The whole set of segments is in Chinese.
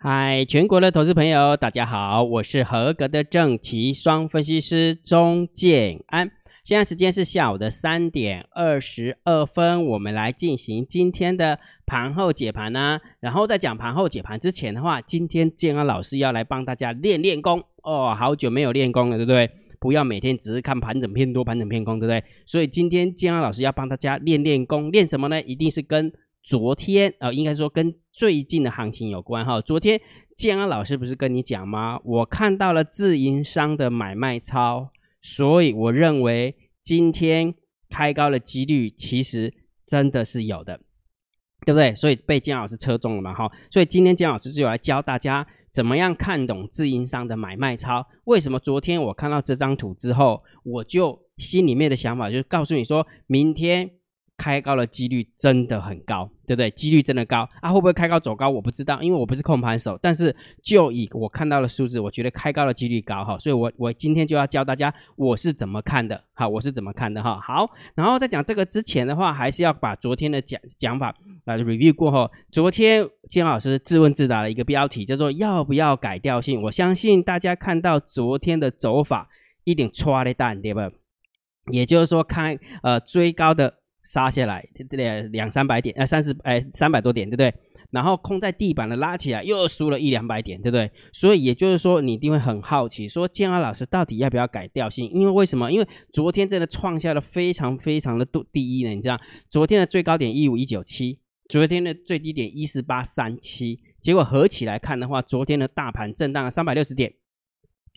嗨，全国的投资朋友，大家好，我是合格的正奇双分析师钟建安。现在时间是下午的三点二十二分，我们来进行今天的盘后解盘呢。然后在讲盘后解盘之前的话，今天建安老师要来帮大家练练功哦，好久没有练功了，对不对？不要每天只是看盘整偏多、盘整偏空，对不对？所以今天建安老师要帮大家练练功，练什么呢？一定是跟昨天呃，应该说跟最近的行情有关哈。昨天建安老师不是跟你讲吗？我看到了自营商的买卖超，所以我认为今天开高的几率其实真的是有的，对不对？所以被建老师车中了嘛哈。所以今天建老师就来教大家怎么样看懂自营商的买卖超。为什么昨天我看到这张图之后，我就心里面的想法就是告诉你说，明天。开高的几率真的很高，对不对？几率真的高啊！会不会开高走高？我不知道，因为我不是控盘手。但是就以我看到的数字，我觉得开高的几率高哈。所以，我我今天就要教大家我是怎么看的哈，我是怎么看的哈。好，然后在讲这个之前的话，还是要把昨天的讲讲法来 review 过后。昨天金老师自问自答的一个标题叫做“要不要改调性”。我相信大家看到昨天的走法，一定抓的蛋，对吧？也就是说，开呃追高的。杀下来，两两三百点，呃，三十，哎，三百多点，对不对？然后空在地板的拉起来，又输了一两百点，对不对？所以也就是说，你一定会很好奇，说建安老师到底要不要改调性？因为为什么？因为昨天真的创下了非常非常的度第一呢？你知道，昨天的最高点一五一九七，昨天的最低点一四八三七，结果合起来看的话，昨天的大盘震荡了三百六十点。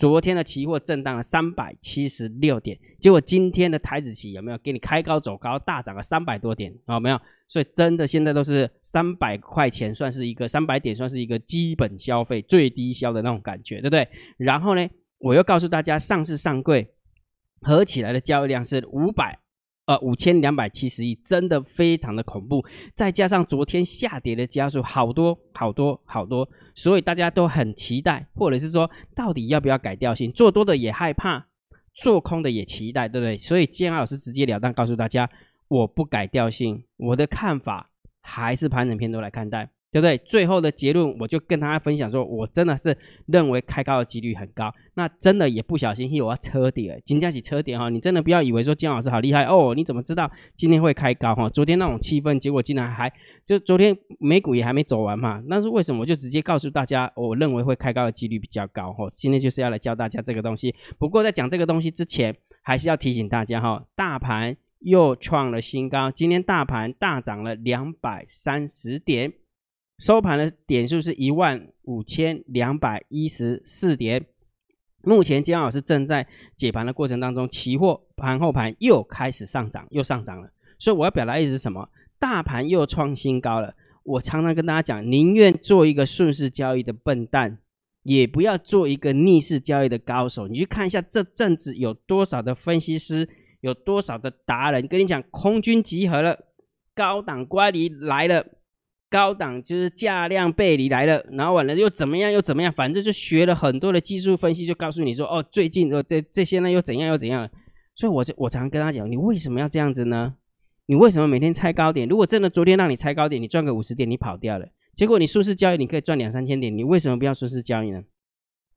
昨天的期货震荡了三百七十六点，结果今天的台子期有没有给你开高走高，大涨了三百多点？有没有？所以真的现在都是三百块钱算是一个三百点算是一个基本消费最低消的那种感觉，对不对？然后呢，我又告诉大家，上市上柜合起来的交易量是五百。呃，五千两百七十亿，真的非常的恐怖。再加上昨天下跌的加速，好多好多好多，所以大家都很期待，或者是说，到底要不要改调性？做多的也害怕，做空的也期待，对不对？所以建安老师直截了当告诉大家，我不改调性，我的看法还是盘整偏多来看待。对不对？最后的结论，我就跟大家分享说，我真的是认为开高的几率很高。那真的也不小心，我要车跌，金价起车底哈。你真的不要以为说金老师好厉害哦，你怎么知道今天会开高哈？昨天那种气氛，结果竟然还就昨天美股也还没走完嘛。那是为什么？我就直接告诉大家，我认为会开高的几率比较高哈。今天就是要来教大家这个东西。不过在讲这个东西之前，还是要提醒大家哈，大盘又创了新高，今天大盘大涨了两百三十点。收盘的点数是一万五千两百一十四点。目前姜老师正在解盘的过程当中，期货盘后盘又开始上涨，又上涨了。所以我要表达意思是什么？大盘又创新高了。我常常跟大家讲，宁愿做一个顺势交易的笨蛋，也不要做一个逆势交易的高手。你去看一下这阵子有多少的分析师，有多少的达人跟你讲，空军集合了，高档乖离来了。高档就是价量背离来了，然后完了又怎么样又怎么样，反正就学了很多的技术分析，就告诉你说，哦，最近哦这这些呢又怎样又怎样。所以我就我常跟他讲，你为什么要这样子呢？你为什么每天猜高点？如果真的昨天让你猜高点，你赚个五十点，你跑掉了，结果你顺势交易你可以赚两三千点，你为什么不要顺势交易呢？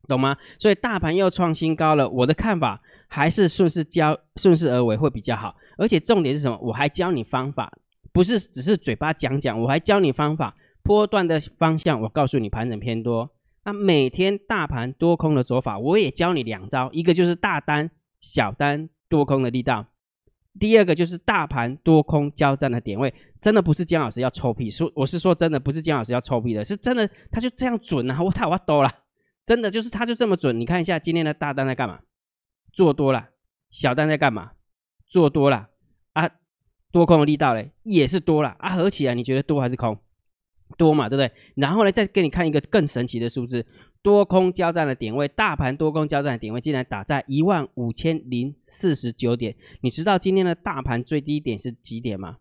懂吗？所以大盘又创新高了，我的看法还是顺势交顺势而为会比较好，而且重点是什么？我还教你方法。不是只是嘴巴讲讲，我还教你方法。波段的方向，我告诉你盘整偏多。那每天大盘多空的走法，我也教你两招。一个就是大单、小单多空的力道；第二个就是大盘多空交战的点位。真的不是姜老师要臭屁，说我是说真的，不是姜老师要臭屁的，是真的，他就这样准啊！我太我多了，真的就是他就这么准。你看一下今天的大单在干嘛？做多了。小单在干嘛？做多了。多空的力道嘞也是多了啊，合起来你觉得多还是空？多嘛，对不对？然后呢，再给你看一个更神奇的数字，多空交战的点位，大盘多空交战的点位竟然打在一万五千零四十九点。你知道今天的大盘最低点是几点吗？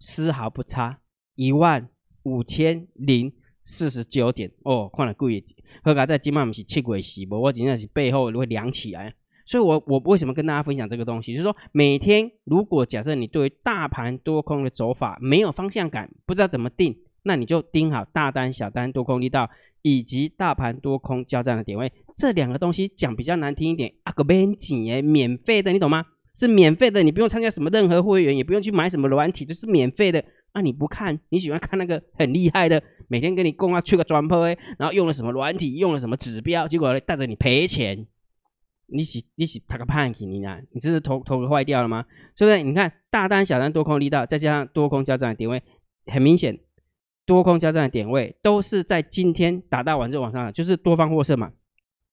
丝毫不差，一万五千零四十九点哦，看了贵，何解在今晚不是七鬼洗不？我今天是背后会凉起来。所以，我我为什么跟大家分享这个东西？就是说，每天如果假设你对于大盘多空的走法没有方向感，不知道怎么定，那你就盯好大单、小单多空力道，以及大盘多空交战的点位，这两个东西讲比较难听一点，啊个免钱耶，免费的，你懂吗？是免费的，你不用参加什么任何会员，也不用去买什么软体，就是免费的。那你不看，你喜欢看那个很厉害的，每天跟你供啊去个专播，然后用了什么软体，用了什么指标，结果带着你赔钱。你洗你洗他个盼去你呢？你这是头头壳坏掉了吗？是不是？你看大单小单多空力道，再加上多空交战的点位，很明显，多空交战的点位都是在今天打到完之后往上，就是多方获胜嘛，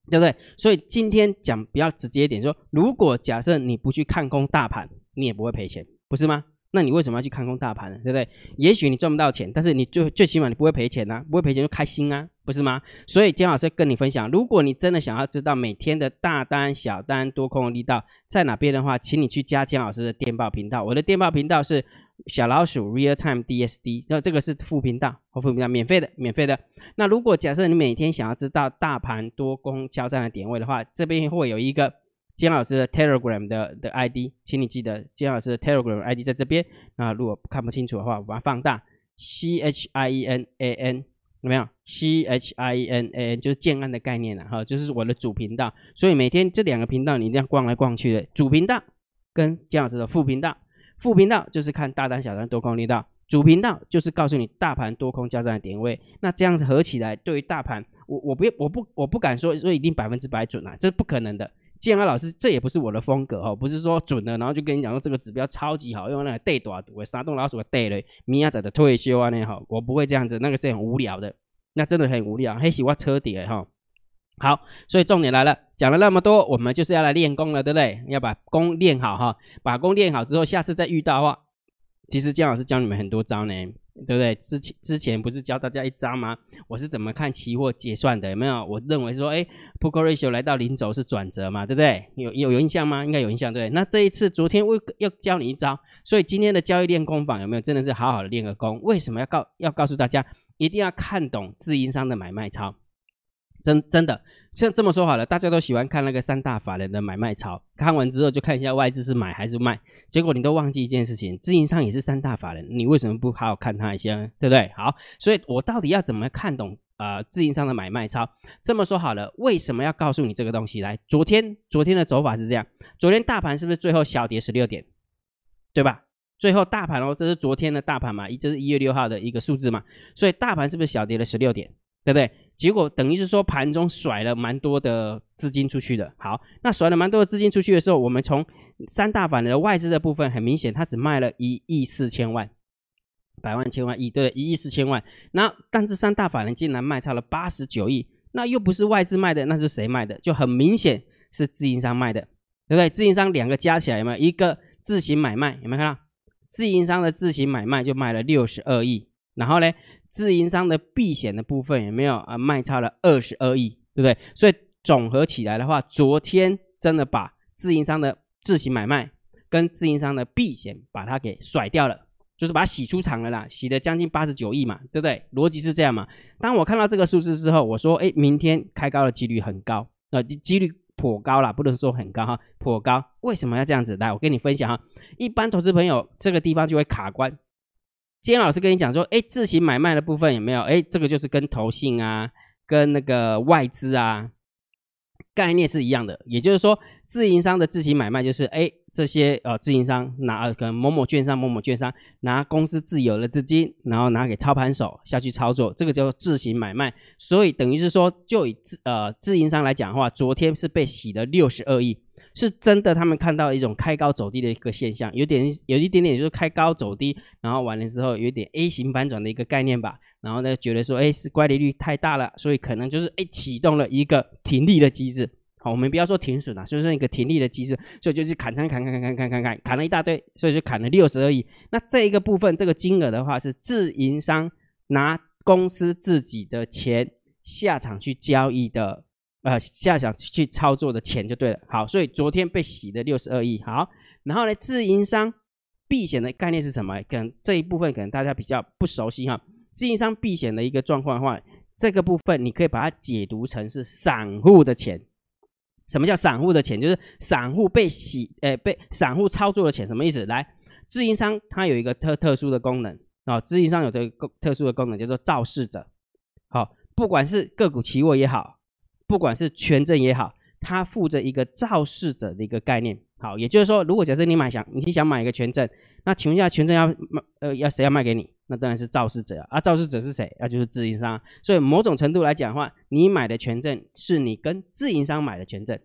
对不对？所以今天讲比较直接一点，说如果假设你不去看空大盘，你也不会赔钱，不是吗？那你为什么要去看空大盘呢？对不对？也许你赚不到钱，但是你最最起码你不会赔钱呐，不会赔钱就开心啊，不是吗？所以姜老师跟你分享，如果你真的想要知道每天的大单、小单、多空力道在哪边的话，请你去加姜老师的电报频道。我的电报频道是小老鼠 Real Time DSD，那这个是副频道和副频道，免费的，免费的。那如果假设你每天想要知道大盘多空交战的点位的话，这边会有一个。金老师的 Telegram 的的 ID，请你记得金老师的 Telegram ID 在这边。那如果看不清楚的话，我把它放大。C H I E N A N 有没有？C H I E N A N 就是建安的概念了哈，就是我的主频道。所以每天这两个频道你一定要逛来逛去的。主频道跟金老师的副频道，副频道就是看大单、小单、多空力道，主频道就是告诉你大盘多空交战的点位。那这样子合起来，对于大盘，我我不我不我不敢说说一定百分之百准啊，这是不可能的。建安老师，这也不是我的风格哦，不是说准了，然后就跟你讲说这个指标超级好，用那个对多我杀动老鼠的对嘞，米亚仔的退休啊那好，我不会这样子，那个是很无聊的，那真的很无聊，黑喜欢车底哈。好，所以重点来了，讲了那么多，我们就是要来练功了，对不对？要把功练好哈，把功练好之后，下次再遇到的话，其实姜老师教你们很多招呢。对不对？之前之前不是教大家一招吗？我是怎么看期货结算的？有没有？我认为说，哎，Poker Ratio 来到零轴是转折嘛，对不对？有有有印象吗？应该有印象，对那这一次昨天我要教你一招，所以今天的交易练功坊有没有？真的是好好的练个功？为什么要告要告诉大家，一定要看懂自营商的买卖操？真真的，像这么说好了，大家都喜欢看那个三大法人的买卖操，看完之后就看一下外资是买还是卖，结果你都忘记一件事情，自营商也是三大法人，你为什么不好好看他一下，对不对？好，所以我到底要怎么看懂啊自营商的买卖操？这么说好了，为什么要告诉你这个东西？来，昨天昨天的走法是这样，昨天大盘是不是最后小跌十六点，对吧？最后大盘哦，这是昨天的大盘嘛，一这是一月六号的一个数字嘛，所以大盘是不是小跌了十六点？对不对？结果等于是说盘中甩了蛮多的资金出去的。好，那甩了蛮多的资金出去的时候，我们从三大板的外资的部分，很明显，它只卖了一亿四千万，百万千万亿，对，一亿四千万。那但这三大法人竟然卖差了八十九亿，那又不是外资卖的，那是谁卖的？就很明显是自营商卖的，对不对？自营商两个加起来有没有一个自行买卖？有没有看到？自营商的自行买卖就卖了六十二亿，然后呢？自营商的避险的部分有没有啊？卖差了二十二亿，对不对？所以总合起来的话，昨天真的把自营商的自行买卖跟自营商的避险把它给甩掉了，就是把它洗出场了啦，洗了将近八十九亿嘛，对不对？逻辑是这样嘛？当我看到这个数字之后，我说，哎，明天开高的几率很高，呃，几率颇高啦，不能说很高哈，颇高。为什么要这样子？来，我跟你分享哈，一般投资朋友这个地方就会卡关。今天老师跟你讲说，哎，自行买卖的部分有没有？哎，这个就是跟投信啊，跟那个外资啊，概念是一样的。也就是说，自营商的自行买卖就是，哎，这些呃自营商拿可能某某券商、某某券商拿公司自有的资金，然后拿给操盘手下去操作，这个叫自行买卖。所以等于是说，就以自呃自营商来讲的话，昨天是被洗了六十二亿。是真的，他们看到一种开高走低的一个现象，有点有一点点就是开高走低，然后完了之后有点 A 型反转的一个概念吧。然后呢，觉得说，哎，是乖离率太大了，所以可能就是哎启动了一个停利的机制。好，我们不要说停损了、啊，就是一个停利的机制，所以就是砍仓砍砍砍砍砍砍砍,砍了一大堆，所以就砍了六十而已。那这一个部分，这个金额的话是自营商拿公司自己的钱下场去交易的呃，下想去操作的钱就对了。好，所以昨天被洗的六十二亿。好，然后呢，自营商避险的概念是什么？可能这一部分可能大家比较不熟悉哈。自营商避险的一个状况的话，这个部分你可以把它解读成是散户的钱。什么叫散户的钱？就是散户被洗，呃，被散户操作的钱。什么意思？来，自营商它有一个特特殊的功能啊，自营商有这个特殊的功能叫做肇事者。好。不管是个股期货也好，不管是权证也好，它附着一个肇事者的一个概念。好，也就是说，如果假设你买想，你想买一个权证，那请问一下，权证要卖呃要谁要卖给你？那当然是肇事者啊。肇事者是谁？那就是自营商。所以某种程度来讲的话，你买的权证是你跟自营商买的权证。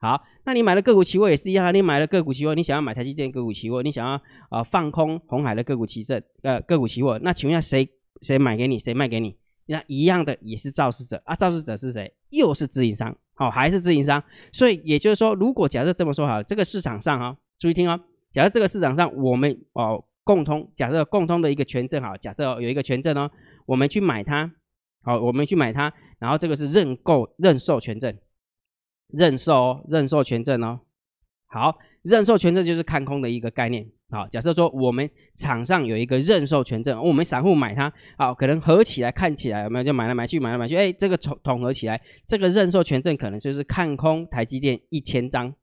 好，那你买的个股期货也是一样啊。你买了个股期货，你想要买台积电个股期货，你想要啊放空红海的个股期证呃个股期货，那请问一下谁谁买给你？谁卖给你？那一样的也是肇事者啊。肇事者是谁？又是自营商。好，还是自营商。所以也就是说，如果假设这么说好，这个市场上哈，注意听哦。假设这个市场上我们哦共通，假设共通的一个权证哈，假设有一个权证哦，我们去买它，好，我们去买它，然后这个是认购认授权证。认售哦，认售权证哦，好，认售权证就是看空的一个概念。好，假设说我们场上有一个认售权证，我们散户买它，好，可能合起来看起来有没有就买来买去，买来买去，哎，这个统统合起来，这个认售权证可能就是看空台积电一千张。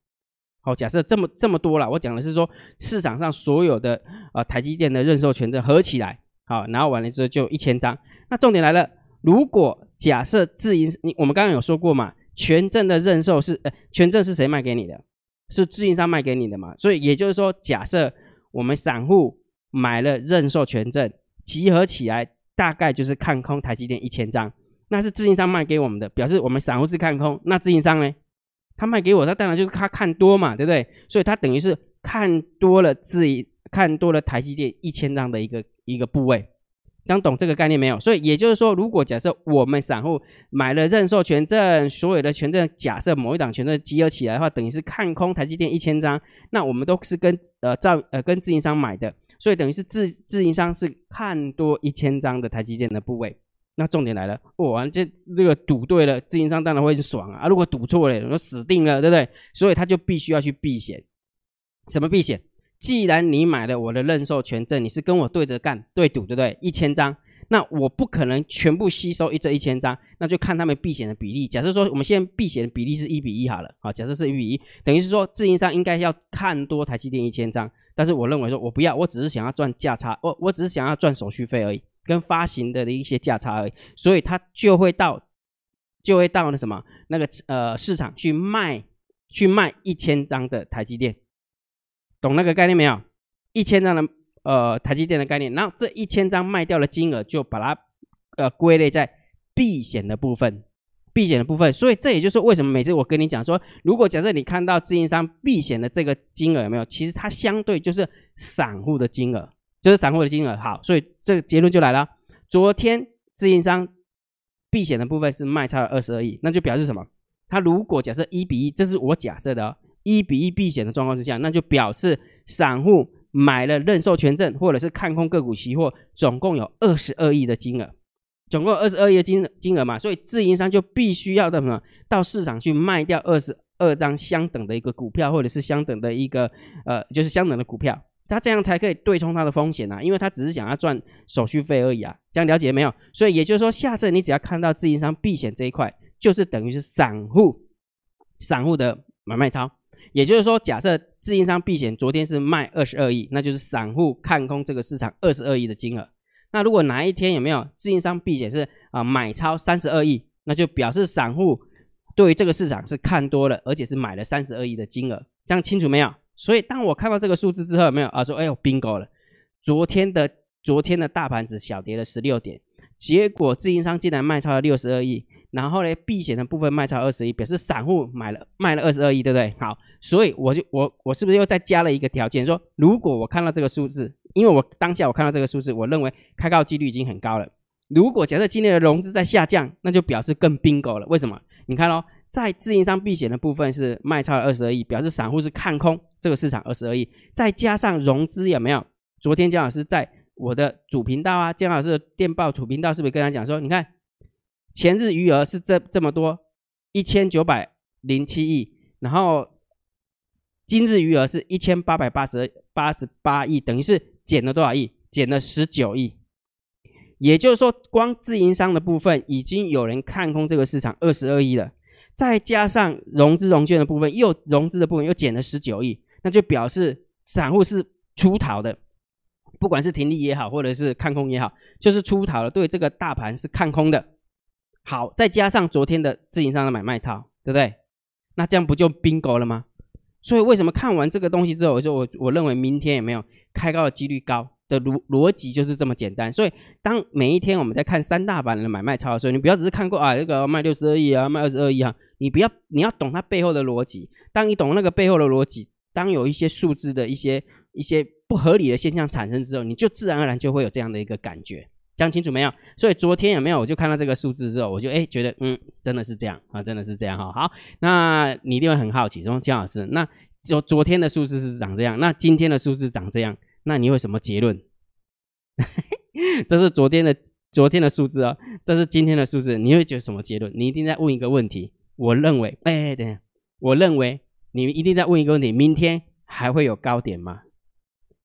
好，假设这么这么多了，我讲的是说市场上所有的呃台积电的认售权证合起来，好，然后完了之后就一千张。那重点来了，如果假设自营，你我们刚刚有说过嘛？权证的认售是，呃，权证是谁卖给你的？是自营商卖给你的嘛？所以也就是说，假设我们散户买了认售权证，集合起来大概就是看空台积电一千张，那是自营商卖给我们的，表示我们散户是看空。那自营商呢？他卖给我，他当然就是他看多嘛，对不对？所以他等于是看多了自己，看多了台积电一千张的一个一个部位。讲懂这个概念没有？所以也就是说，如果假设我们散户买了认售权证，所有的权证假设某一档权证集合起来的话，等于是看空台积电一千张，那我们都是跟呃照呃跟自营商买的，所以等于是自自营商是看多一千张的台积电的部位。那重点来了，哇，这这个赌对了，自营商当然会爽啊！如果赌错了，我死定了，对不对？所以他就必须要去避险。什么避险？既然你买了我的认售权证，你是跟我对着干对赌，对不对？一千张，那我不可能全部吸收一这一千张，那就看他们避险的比例。假设说我们现在避险的比例是一比一好了，好，假设是一比一，等于是说自营商应该要看多台积电一千张，但是我认为说我不要，我只是想要赚价差，我我只是想要赚手续费而已，跟发行的的一些价差而已，所以他就会到就会到那什么那个呃市场去卖去卖一千张的台积电。懂那个概念没有？一千张的呃台积电的概念，然后这一千张卖掉的金额就把它呃归类在避险的部分，避险的部分。所以这也就是为什么每次我跟你讲说，如果假设你看到自营商避险的这个金额有没有？其实它相对就是散户的金额，就是散户的金额。好，所以这个结论就来了。昨天自营商避险的部分是卖超了二十二亿，那就表示什么？它如果假设一比一，这是我假设的。一比一避险的状况之下，那就表示散户买了认售权证或者是看空个股期货，总共有二十二亿的金额，总共二十二亿的金金额嘛，所以自营商就必须要到什么到市场去卖掉二十二张相等的一个股票，或者是相等的一个呃，就是相等的股票，他这样才可以对冲他的风险啊，因为他只是想要赚手续费而已啊，这样了解没有？所以也就是说，下次你只要看到自营商避险这一块，就是等于是散户散户的买卖超。也就是说，假设自营商避险昨天是卖二十二亿，那就是散户看空这个市场二十二亿的金额。那如果哪一天有没有自营商避险是啊买超三十二亿，那就表示散户对于这个市场是看多了，而且是买了三十二亿的金额。这样清楚没有？所以当我看到这个数字之后，有没有啊说哎呦 bingo 了，昨天的昨天的大盘只小跌了十六点，结果自营商竟然卖超了六十二亿。然后呢，避险的部分卖超二十亿，表示散户买了卖了二十二亿，对不对？好，所以我就我我是不是又再加了一个条件，说如果我看到这个数字，因为我当下我看到这个数字，我认为开高几率已经很高了。如果假设今天的融资在下降，那就表示更 bingo 了。为什么？你看哦，在自营商避险的部分是卖超了二十二亿，表示散户是看空这个市场二十二亿，再加上融资有没有？昨天姜老师在我的主频道啊，姜老师的电报主频道是不是跟他讲说，你看？前日余额是这这么多，一千九百零七亿，然后今日余额是一千八百八十八十八亿，等于是减了多少亿？减了十九亿。也就是说，光自营商的部分已经有人看空这个市场二十二亿了，再加上融资融券的部分，又融资的部分又减了十九亿，那就表示散户是出逃的，不管是停利也好，或者是看空也好，就是出逃了，对这个大盘是看空的。好，再加上昨天的自营商的买卖超，对不对？那这样不就 bingo 了吗？所以为什么看完这个东西之后，我说我我认为明天有没有开高的几率高的逻逻辑就是这么简单。所以当每一天我们在看三大板的买卖超的时候，你不要只是看过啊这个卖六十二亿啊，卖二十二亿啊，你不要你要懂它背后的逻辑。当你懂那个背后的逻辑，当有一些数字的一些一些不合理的现象产生之后，你就自然而然就会有这样的一个感觉。讲清楚没有？所以昨天有没有？我就看到这个数字之后，我就哎觉得嗯，真的是这样啊，真的是这样哈。好，那你一定会很好奇，说姜老师，那就昨天的数字是长这样，那今天的数字长这样，那你有什么结论？这是昨天的昨天的数字哦，这是今天的数字，你会觉得什么结论？你一定在问一个问题。我认为，哎，等下，我认为你一定在问一个问题：明天还会有高点吗？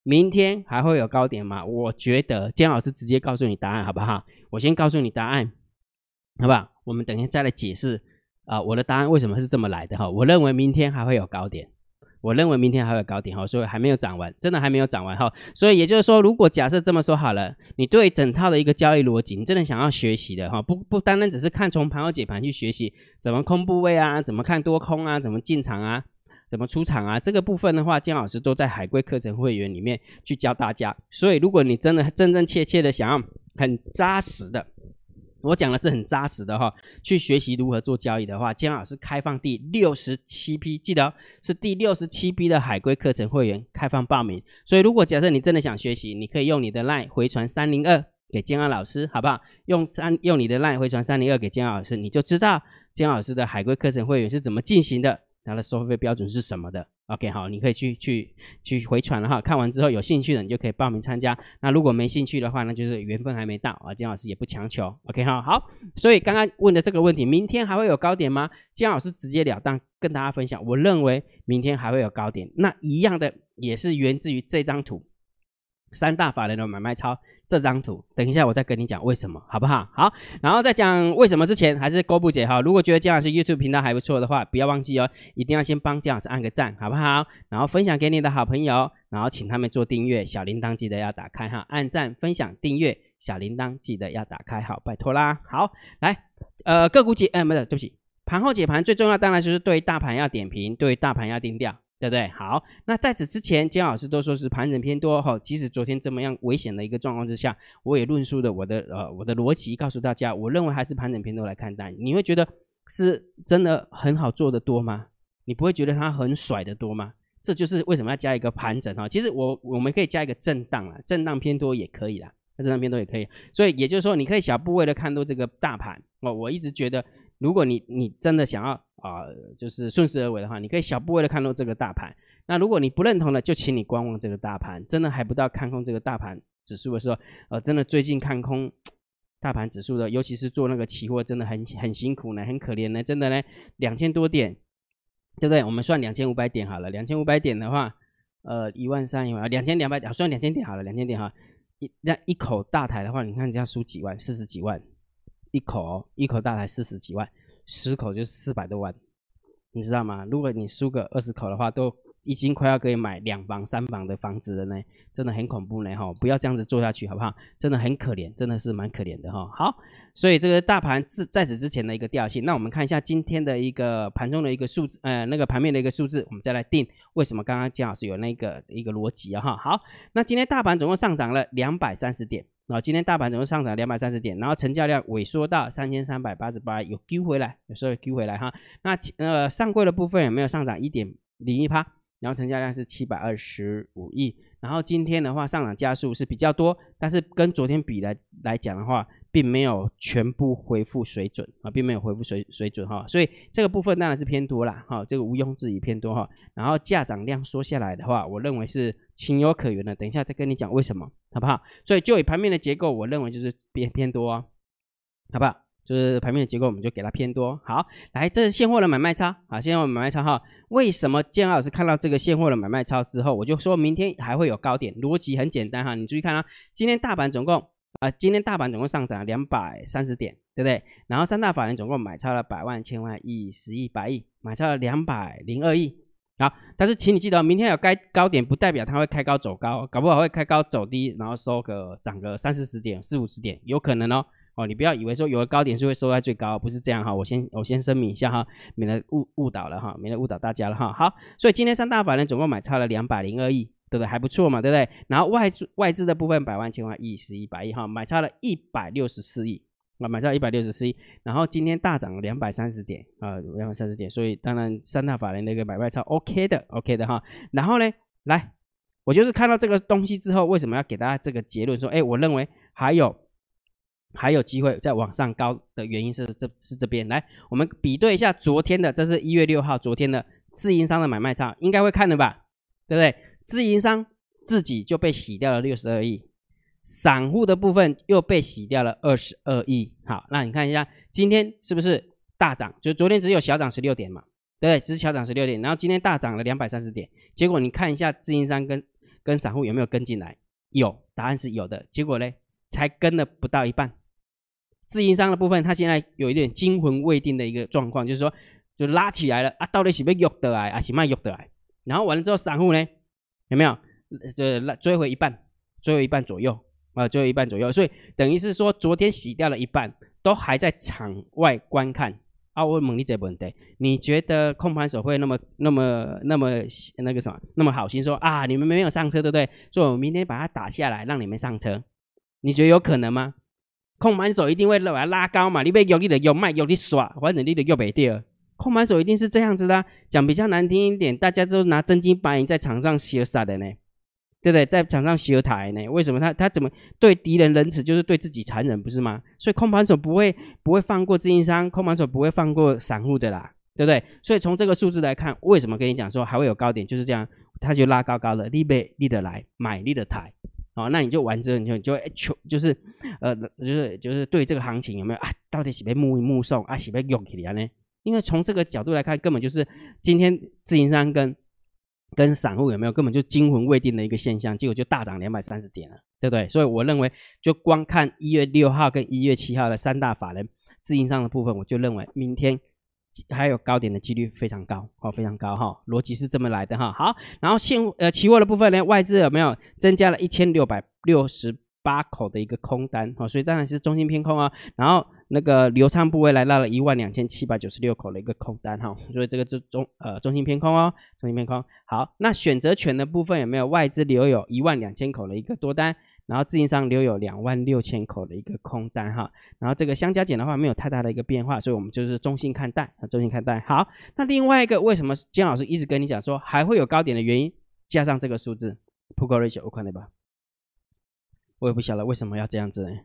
明天还会有高点吗？我觉得姜老师直接告诉你答案好不好？我先告诉你答案，好不好？我们等一下再来解释啊，我的答案为什么是这么来的哈？我认为明天还会有高点，我认为明天还会有高点哈，所以还没有涨完，真的还没有涨完哈。所以也就是说，如果假设这么说好了，你对整套的一个交易逻辑，你真的想要学习的哈，不不单单只是看从盘后解盘去学习怎么空部位啊，怎么看多空啊，怎么进场啊。怎么出场啊？这个部分的话，姜老师都在海龟课程会员里面去教大家。所以，如果你真的真真切切的想要很扎实的，我讲的是很扎实的哈，去学习如何做交易的话，姜老师开放第六十七批，记得是第六十七批的海龟课程会员开放报名。所以，如果假设你真的想学习，你可以用你的 LINE 回传三零二给姜老师，好不好？用三用你的 LINE 回传三零二给姜老师，你就知道姜老师的海龟课程会员是怎么进行的。它的收费标准是什么的？OK，好，你可以去去去回传了哈。看完之后有兴趣的，你就可以报名参加。那如果没兴趣的话，那就是缘分还没到啊。金老师也不强求。OK，好，好。所以刚刚问的这个问题，明天还会有高点吗？金老师直截了当跟大家分享，我认为明天还会有高点。那一样的也是源自于这张图，三大法人的买卖超。这张图，等一下我再跟你讲为什么，好不好？好，然后在讲为什么之前，还是勾布姐哈。如果觉得姜老师 YouTube 频道还不错的话，不要忘记哦，一定要先帮姜老师按个赞，好不好？然后分享给你的好朋友，然后请他们做订阅，小铃铛记得要打开哈，按赞、分享、订阅，小铃铛记得要打开，好，拜托啦。好，来，呃，个股解，哎，没有，对不起，盘后解盘最重要，当然就是对大盘要点评，对大盘要定调。对不对？好，那在此之前，姜老师都说是盘整偏多哈。即使昨天这么样危险的一个状况之下，我也论述了我的呃我的逻辑，告诉大家，我认为还是盘整偏多来看待。你会觉得是真的很好做的多吗？你不会觉得它很甩的多吗？这就是为什么要加一个盘整哈。其实我我们可以加一个震荡啊，震荡偏多也可以啦，震荡偏多也可以。所以也就是说，你可以小部位的看多这个大盘哦。我一直觉得，如果你你真的想要。啊，就是顺势而为的话，你可以小部位的看到这个大盘。那如果你不认同的，就请你观望这个大盘。真的还不到看空这个大盘指数的时候，呃，真的最近看空大盘指数的，尤其是做那个期货，真的很很辛苦呢，很可怜呢。真的呢，两千多点，对不对？我们算两千五百点好了。两千五百点的话，呃，一万三一万，两千两百点，算两千点好了，两千点哈。一那一口大台的话，你看人家输几万，四十几万，一口一口大台四十几万。十口就是四百多万，你知道吗？如果你输个二十口的话，都已经快要可以买两房三房的房子了呢，真的很恐怖呢哈！不要这样子做下去，好不好？真的很可怜，真的是蛮可怜的哈。好，所以这个大盘自在此之前的一个调性，那我们看一下今天的一个盘中的一个数字，呃，那个盘面的一个数字，我们再来定为什么刚刚姜老师有那个一个逻辑啊哈。好，那今天大盘总共上涨了两百三十点。啊，今天大盘总共上涨两百三十点，然后成交量萎缩到三千三百八十八，有丢回来，有时候丢回来哈。那呃上柜的部分有没有上涨一点零一趴？然后成交量是七百二十五亿。然后今天的话上涨加速是比较多，但是跟昨天比来来讲的话。并没有全部恢复水准啊，并没有恢复水水准哈，所以这个部分当然是偏多啦哈，这个毋庸置疑偏多哈。然后价涨量缩下来的话，我认为是情有可原的。等一下再跟你讲为什么，好不好？所以就以盘面的结构，我认为就是偏偏多，哦好不好？就是盘面的结构，我们就给它偏多。好，来，这是现货的买卖差啊，现货买卖差哈。为什么建老师看到这个现货的买卖差之后，我就说明天还会有高点？逻辑很简单哈，你注意看啊，今天大盘总共。啊，今天大盘总共上涨两百三十点，对不对？然后三大法人总共买超了百万、千万、亿、十亿、百亿，买超了两百零二亿。好，但是请你记得，明天有该高点，不代表它会开高走高，搞不好会开高走低，然后收个涨个三四十点、四五十点，有可能哦。哦，你不要以为说有个高点就会收在最高，不是这样哈。我先我先声明一下哈，免得误误导了哈，免得误导大家了哈。好，所以今天三大法人总共买超了两百零二亿，对不对？还不错嘛，对不对？然后外资外资的部分百万、千万、亿、十一、百亿哈，买超了一百六十四亿啊，买超一百六十四亿。然后今天大涨两百三十点啊，两百三十点，所以当然三大法人那个买卖超 OK 的，OK 的哈。然后呢，来，我就是看到这个东西之后，为什么要给大家这个结论说，哎，我认为还有。还有机会再往上高的原因是这是这边来，我们比对一下昨天的，这是一月六号昨天的自营商的买卖差，应该会看的吧，对不对？自营商自己就被洗掉了六十二亿，散户的部分又被洗掉了二十二亿。好，那你看一下今天是不是大涨？就昨天只有小涨十六点嘛，对不对？只是小涨十六点，然后今天大涨了两百三十点，结果你看一下自营商跟跟散户有没有跟进来？有，答案是有的。结果呢，才跟了不到一半。自营商的部分，它现在有一点惊魂未定的一个状况，就是说，就拉起来了啊，到底是不是喐得来啊，是卖喐得来？然后完了之后，散户呢，有没有？就追回一半，追回一半左右啊，追回一半左右，所以等于是说，昨天洗掉了一半，都还在场外观看啊。我问你这问题，你觉得控盘手会那么、那么、那么那个什么，那么好心说啊，你们没有上车，对不对？所以我明天把它打下来，让你们上车，你觉得有可能吗？控盘手一定会把它拉高嘛？你被用力的用卖用力耍，反正你的又没掉。控盘手一定是这样子的，讲比较难听一点，大家都拿真金白银在场上潇洒的呢，对不对？在场上修台呢？为什么他他怎么对敌人仁慈，就是对自己残忍，不是吗？所以控盘手不会不会放过自营商，控盘手不会放过散户的啦，对不对？所以从这个数字来看，为什么跟你讲说还会有高点？就是这样，他就拉高高了，你被你的来买你的台。哦，那你就玩之后，你就你就求，就是，呃，就是就是对这个行情有没有啊？到底是被目目送啊，是被用起来呢？因为从这个角度来看，根本就是今天自营商跟跟散户有没有根本就惊魂未定的一个现象，结果就大涨两百三十点了，对不对？所以我认为，就光看一月六号跟一月七号的三大法人自营商的部分，我就认为明天。还有高点的几率非常高，哦，非常高哈，逻辑是这么来的哈。好，然后现呃期货的部分呢，外资有没有增加了一千六百六十八口的一个空单？哦，所以当然是中心偏空啊。然后那个流畅部位来到了一万两千七百九十六口的一个空单哈，所以这个是中呃中心偏空哦，中心偏空。好，那选择权的部分有没有外资留有一万两千口的一个多单？然后自营商留有两万六千口的一个空单哈，然后这个相加减的话没有太大的一个变化，所以我们就是中性看待，中性看待。好，那另外一个为什么姜老师一直跟你讲说还会有高点的原因，加上这个数字，Put Ratio 我看对吧？我也不晓得为什么要这样子，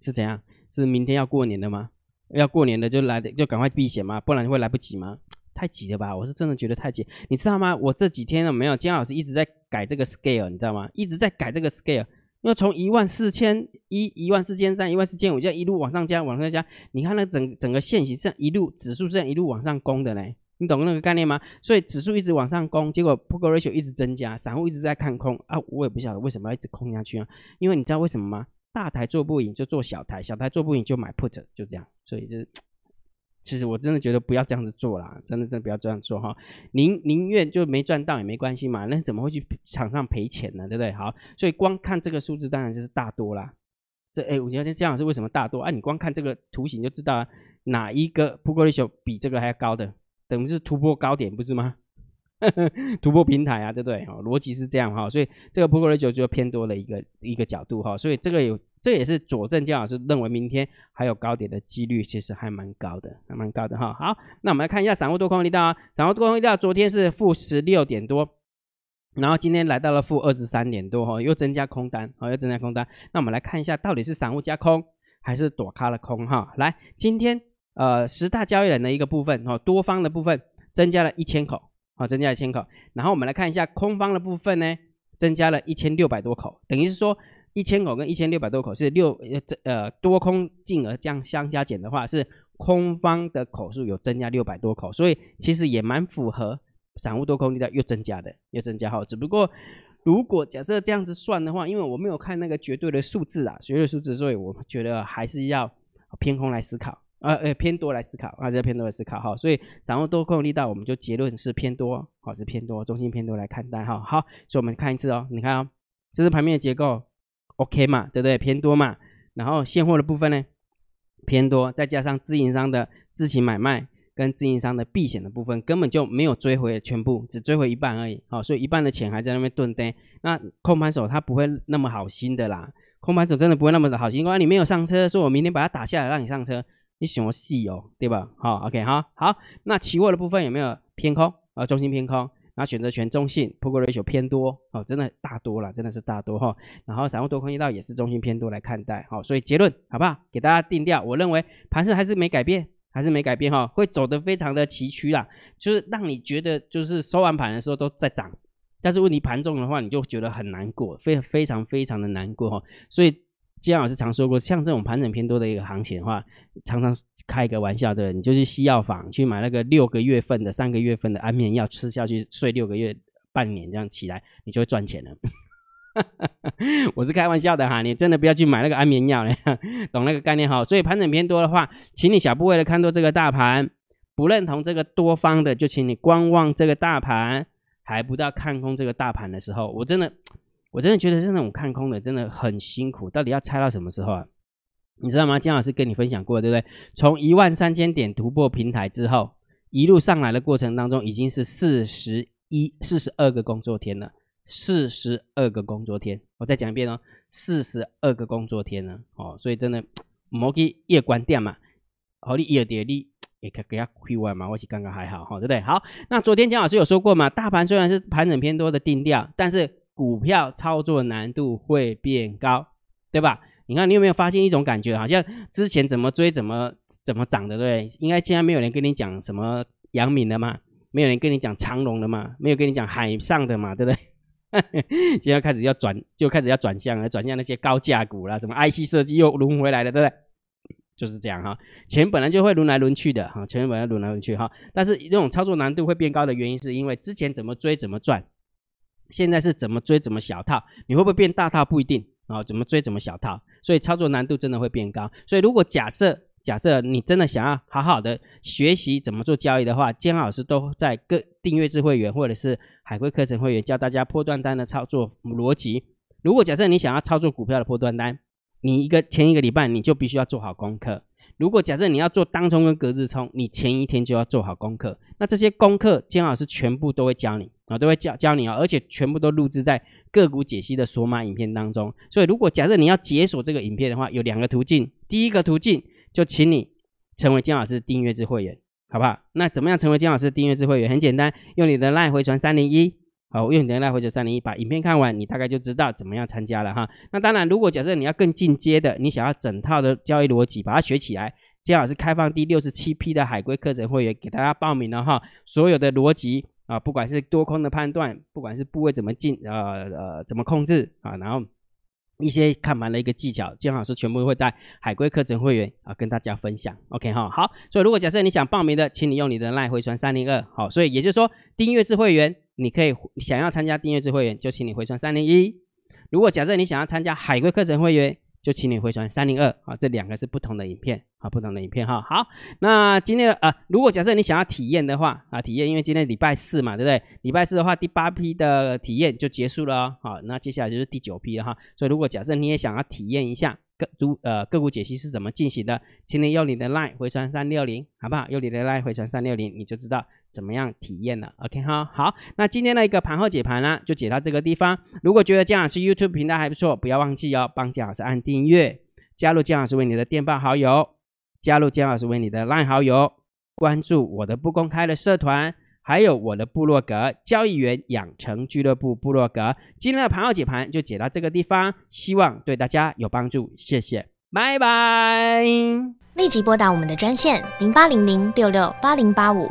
是怎样？是明天要过年的吗？要过年的就来的就赶快避险吗？不然会来不及吗？太急了吧？我是真的觉得太急，你知道吗？我这几天都没有姜老师一直在改这个 scale，你知道吗？一直在改这个 scale。因为从一万四千一、一万四千三、一万四千五这样一路往上加、往上加，你看那整整个线型这样一路指数这样一路往上攻的嘞，你懂那个概念吗？所以指数一直往上攻，结果 p u ratio 一直增加，散户一直在看空啊，我也不晓得为什么要一直空下去啊？因为你知道为什么吗？大台做不赢就做小台，小台做不赢就买 put，就这样，所以就是。其实我真的觉得不要这样子做啦，真的真的不要这样做哈。宁宁愿就没赚到也没关系嘛，那怎么会去场上赔钱呢？对不对？好，所以光看这个数字，当然就是大多啦。这哎，我觉得这样是为什么大多啊？你光看这个图形就知道哪一个 p u g ratio 比这个还要高的，等于是突破高点，不是吗？突破平台啊，对不对？哦，逻辑是这样哈，所以这个 p u g ratio 就偏多了一个一个角度哈，所以这个有。这也是佐证姜老师认为明天还有高点的几率，其实还蛮高的，还蛮高的哈。好，那我们来看一下散户多空力道啊，散户多空力道昨天是负十六点多，然后今天来到了负二十三点多哈，又增加空单，好，又增加空单。那我们来看一下，到底是散户加空还是躲开了空哈？来，今天呃十大交易人的一个部分哈，多方的部分增加了一千口，好，增加一千口。然后我们来看一下空方的部分呢，增加了一千六百多口，等于是说。一千口跟一千六百多口是六呃这呃多空净额这样相加减的话，是空方的口数有增加六百多口，所以其实也蛮符合散户多空力量又增加的又增加哈。只不过如果假设这样子算的话，因为我没有看那个绝对的数字啊，绝对数字，所以我觉得还是要偏空来思考，呃呃偏多来思考，还是要偏多来思考哈。所以散户多空力道，我们就结论是偏多，好是偏多，中心偏多来看待哈。好，所以我们看一次哦，你看哦，这是盘面的结构。OK 嘛，对不对？偏多嘛，然后现货的部分呢，偏多，再加上自营商的自行买卖跟自营商的避险的部分，根本就没有追回全部，只追回一半而已。好，所以一半的钱还在那边蹲呆。那空盘手他不会那么好心的啦，空盘手真的不会那么的好心。你没有上车，说我明天把它打下来让你上车，你什么戏哦，对吧？好，OK，好，好。那期货的部分有没有偏空？啊，中心偏空。然后选择权中性，Poker Ratio 偏多，哦，真的大多了，真的是大多哈。然后散户多空一道也是中性偏多来看待，好，所以结论好不好？给大家定调，我认为盘势还是没改变，还是没改变哈，会走得非常的崎岖啦，就是让你觉得就是收完盘的时候都在涨，但是问题盘中的话你就觉得很难过，非非常非常的难过哈，所以。姜老师常说过，像这种盘整偏多的一个行情的话，常常开一个玩笑对，你就去西药房去买那个六个月份的、三个月份的安眠药，吃下去睡六个月、半年这样起来，你就会赚钱了。我是开玩笑的哈，你真的不要去买那个安眠药了，懂那个概念哈。所以盘整偏多的话，请你小部位的看多这个大盘，不认同这个多方的，就请你观望这个大盘，还不到看空这个大盘的时候，我真的。我真的觉得是那种看空的，真的很辛苦。到底要猜到什么时候啊？你知道吗？姜老师跟你分享过，对不对？从一万三千点突破平台之后，一路上来的过程当中，已经是四十一、四十二个工作天了。四十二个工作天，我再讲一遍哦，四十二个工作天了。哦，所以真的，摩去夜关店嘛，好，你夜跌你也可给他亏完嘛，我是刚刚还好哈，对不对？好，那昨天姜老师有说过嘛，大盘虽然是盘整偏多的定调，但是股票操作难度会变高，对吧？你看，你有没有发现一种感觉，好像之前怎么追怎么怎么涨的，对？应该现在没有人跟你讲什么阳明的嘛，没有人跟你讲长隆的嘛，没有跟你讲海上的嘛，对不对？现在开始要转，就开始要转向了，转向那些高价股了，什么 IC 设计又轮回来了，对不对？就是这样哈，钱本来就会轮来轮去的哈，钱本来轮来轮去哈，但是那种操作难度会变高的原因，是因为之前怎么追怎么赚。现在是怎么追怎么小套，你会不会变大套不一定啊？怎么追怎么小套，所以操作难度真的会变高。所以如果假设假设你真的想要好好的学习怎么做交易的话，姜老师都在各订阅制会员或者是海龟课程会员教大家破断单的操作逻辑。如果假设你想要操作股票的破断单，你一个前一个礼拜你就必须要做好功课。如果假设你要做当冲跟隔日冲，你前一天就要做好功课。那这些功课，金老师全部都会教你啊，都会教教你啊，而且全部都录制在个股解析的索马影片当中。所以，如果假设你要解锁这个影片的话，有两个途径。第一个途径就请你成为金老师订阅制会员，好不好？那怎么样成为金老师订阅制会员？很简单，用你的赖回传三零一。好，用你的赖回传三零一，把影片看完，你大概就知道怎么样参加了哈。那当然，如果假设你要更进阶的，你想要整套的交易逻辑把它学起来。金老师开放第六十七批的海龟课程会员给大家报名了哈，所有的逻辑啊，不管是多空的判断，不管是部位怎么进，呃呃怎么控制啊，然后一些看盘的一个技巧，金老师全部会在海龟课程会员啊跟大家分享。OK 哈，好，所以如果假设你想报名的，请你用你的赖回传三零二，好，所以也就是说订阅制会员，你可以想要参加订阅制会员，就请你回传三零一。如果假设你想要参加海龟课程会员，就请你回传三零二啊，这两个是不同的影片啊，不同的影片哈。好，那今天啊，如果假设你想要体验的话啊，体验，因为今天礼拜四嘛，对不对？礼拜四的话，第八批的体验就结束了哦。好，那接下来就是第九批了哈。所以如果假设你也想要体验一下。个如呃个股解析是怎么进行的？请你用你的 line 回传三六零，好不好？用你的 line 回传三六零，你就知道怎么样体验了。OK 哈，好，那今天的一个盘后解盘呢，就解到这个地方。如果觉得姜老师 YouTube 频道还不错，不要忘记哦，帮姜老师按订阅，加入姜老师为你的电报好友，加入姜老师为你的 line 好友，关注我的不公开的社团。还有我的部落格交易员养成俱乐部部落格，今天的盘后解盘就解到这个地方，希望对大家有帮助，谢谢，拜拜。立即拨打我们的专线零八零零六六八零八五